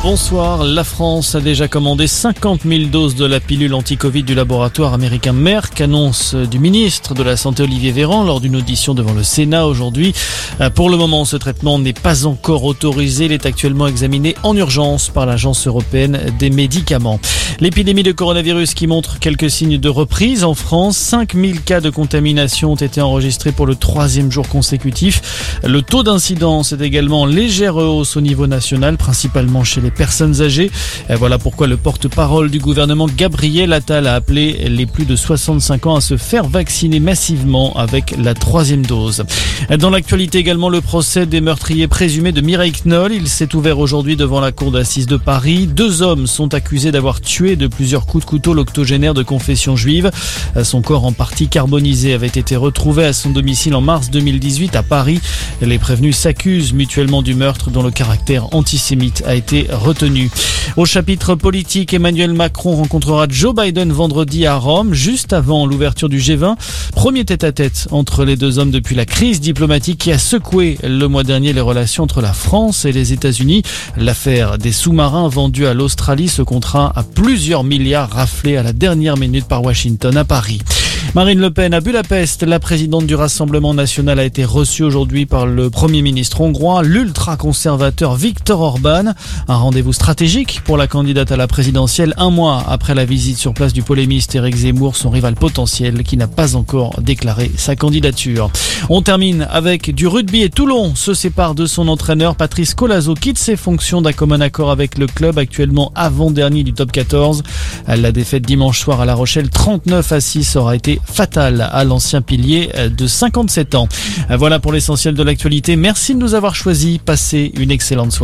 Bonsoir. La France a déjà commandé 50 000 doses de la pilule anti-Covid du laboratoire américain Merck, annonce du ministre de la Santé Olivier Véran lors d'une audition devant le Sénat aujourd'hui. Euh, pour le moment, ce traitement n'est pas encore autorisé. Il est actuellement examiné en urgence par l'Agence européenne des médicaments. L'épidémie de coronavirus qui montre quelques signes de reprise en France. 5 000 cas de contamination ont été enregistrés pour le troisième jour consécutif. Le taux d'incidence est également en légère hausse au niveau national, principalement chez les personnes âgées. Voilà pourquoi le porte-parole du gouvernement Gabriel Attal a appelé les plus de 65 ans à se faire vacciner massivement avec la troisième dose. Dans l'actualité également, le procès des meurtriers présumés de Mireille Knoll. Il s'est ouvert aujourd'hui devant la cour d'assises de Paris. Deux hommes sont accusés d'avoir tué de plusieurs coups de couteau l'octogénaire de confession juive. Son corps en partie carbonisé avait été retrouvé à son domicile en mars 2018 à Paris. Les prévenus s'accusent mutuellement du meurtre dont le caractère antisémite a été Au chapitre politique, Emmanuel Macron rencontrera Joe Biden vendredi à Rome, juste avant l'ouverture du G20. Premier tête-à-tête entre les deux hommes depuis la crise diplomatique qui a secoué le mois dernier les relations entre la France et les États-Unis. L'affaire des sous-marins vendus à l'Australie, ce contrat à plusieurs milliards raflés à la dernière minute par Washington à Paris. Marine Le Pen à Budapest, la présidente du Rassemblement national a été reçue aujourd'hui par le Premier ministre hongrois, l'ultra-conservateur Viktor Orban. Un rendez-vous stratégique pour la candidate à la présidentielle un mois après la visite sur place du polémiste Éric Zemmour, son rival potentiel qui n'a pas encore déclaré sa candidature. On termine avec du rugby et Toulon se sépare de son entraîneur Patrice Colazo, quitte ses fonctions d'un commun accord avec le club actuellement avant-dernier du top 14. La défaite dimanche soir à La Rochelle 39 à 6 aura été fatale à l'ancien pilier de 57 ans. Voilà pour l'essentiel de l'actualité. Merci de nous avoir choisis. Passez une excellente soirée.